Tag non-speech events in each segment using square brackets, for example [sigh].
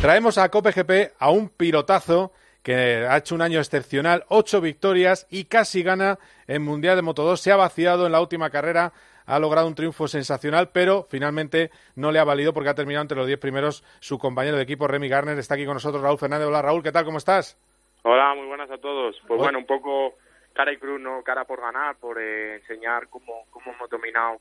Traemos a Cope GP a un pilotazo que ha hecho un año excepcional, ocho victorias y casi gana en Mundial de Moto 2. Se ha vaciado en la última carrera, ha logrado un triunfo sensacional, pero finalmente no le ha valido porque ha terminado entre los diez primeros su compañero de equipo, Remy Garner. Está aquí con nosotros Raúl Fernández. Hola Raúl, ¿qué tal? ¿Cómo estás? Hola, muy buenas a todos. Pues bueno, un poco cara y cruz, no cara por ganar, por eh, enseñar cómo, cómo hemos dominado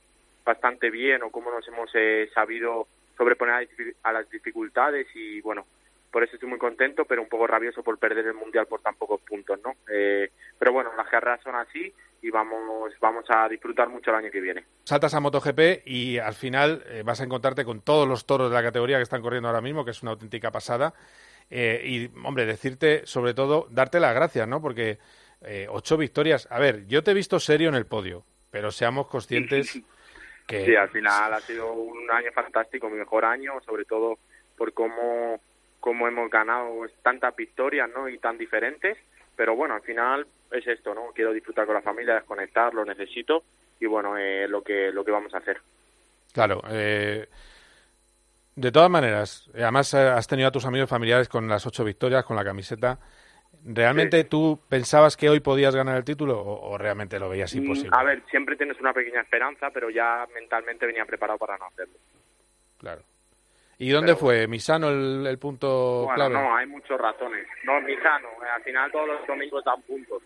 bastante bien o cómo nos hemos eh, sabido sobreponer a, las dificultades y bueno, por eso estoy muy contento, pero un poco rabioso por perder el mundial por tan pocos puntos, ¿no? Eh, pero bueno, las carreras son así y vamos vamos a disfrutar mucho el año que viene. Saltas a MotoGP y al final eh, vas a encontrarte con todos los toros de la categoría que están corriendo ahora mismo, que es una auténtica pasada. Eh, y, hombre, decirte, sobre todo, darte las gracias, ¿no? Porque ocho victorias. A ver, yo te he visto serio en el podio, pero seamos conscientes Sí, al final ha sido un año fantástico, mi mejor año, sobre todo por cómo, cómo hemos ganado tantas victorias ¿no? y tan diferentes. Pero bueno, al final es esto, ¿no? Quiero disfrutar con la familia, desconectar, lo necesito y bueno, es lo, que, lo que vamos a hacer. Claro, eh, de todas maneras, además eh, has tenido a tus amigos familiares con las ocho victorias, con la camiseta. ¿Realmente tú pensabas que hoy podías ganar el título o, realmente lo veías mm, imposible? A ver, siempre tienes una pequeña esperanza, pero ya mentalmente venía preparado para no hacerlo. Claro. ¿Y dónde fue? ¿Misano el, el punto bueno, clave? No, hay muchos ratones. No, Misano. Eh, al final todos los domingos dan puntos.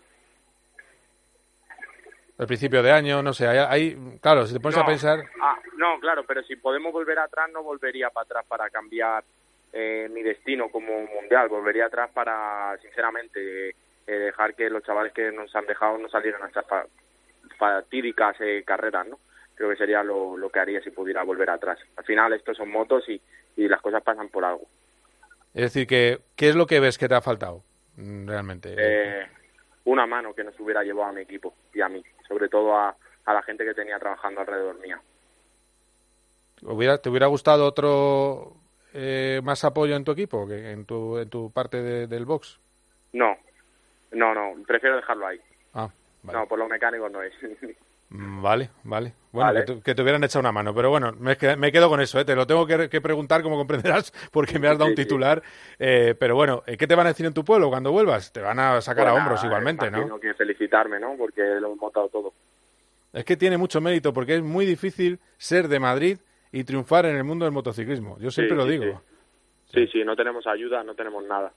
El principio de año, no sé, hay, claro, si te pones a pensar... Ah, no, claro, pero si podemos volver atrás, no volvería para atrás para cambiar eh, mi destino como mundial. Volvería atrás para, sinceramente, eh, dejar que los chavales que nos han dejado no salieran a estas fatídicas eh, carreras, ¿no? Creo que sería lo, lo que haría si pudiera volver atrás. Al final, estos son motos y, y las cosas pasan por algo. Es decir, que, ¿qué es lo que ves que te ha faltado mm, realmente? Eh, una mano que nos hubiera llevado a mi equipo y a mí, sobre todo a, a la gente que tenía trabajando alrededor mía. ¿Hubiera, ¿Te hubiera gustado otro eh, más apoyo en tu equipo que en tu, en tu parte del box? No, no, no, prefiero dejarlo ahí. Ah, No, por los mecánicos no es. Mm, vale, vale. Bueno, Que, te, hubieran echado una mano, pero bueno, me, me quedo con eso, ¿eh? te lo tengo que, preguntar, como comprenderás, [laughs] porque me has dado un titular. Eh, pero bueno, ¿qué te van a decir en tu pueblo cuando vuelvas? Te van a sacar a hombros igualmente, ¿no? que felicitarme, ¿no? Porque lo hemos montado todo. Es que tiene mucho mérito, porque es muy difícil ser de Madrid y triunfar en el mundo del motociclismo. Yo siempre lo digo. Sí. sí. no tenemos ayuda, no tenemos nada.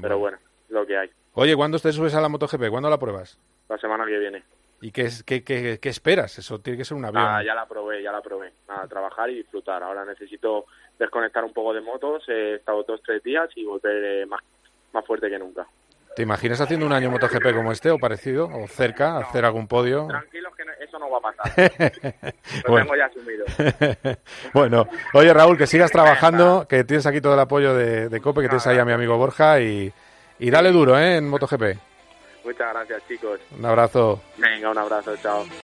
Pero bueno, lo que hay. Oye, ¿cuándo te subes a la MotoGP? ¿Cuándo la pruebas? La semana que viene. ¿Y qué, qué, qué, esperas? Eso tiene que ser una avión. Ah, ya la probé, ya la probé. Nada, trabajar y disfrutar. Ahora necesito desconectar un poco de motos. He estado dos, tres días y volver eh, más, más fuerte que nunca. ¿Te imaginas haciendo un año MotoGP como este o parecido? ¿O cerca? ¿Hacer algún podio? Que eso no va a pasar. [laughs] Lo bueno. tengo ya asumido. [laughs] bueno, oye Raúl, que sigas trabajando, que tienes aquí todo el apoyo de, de COPE, que tienes ahí a mi amigo Borja y, y dale duro ¿eh? en MotoGP. Muchas gracias chicos. Un abrazo. Venga, un abrazo, chao.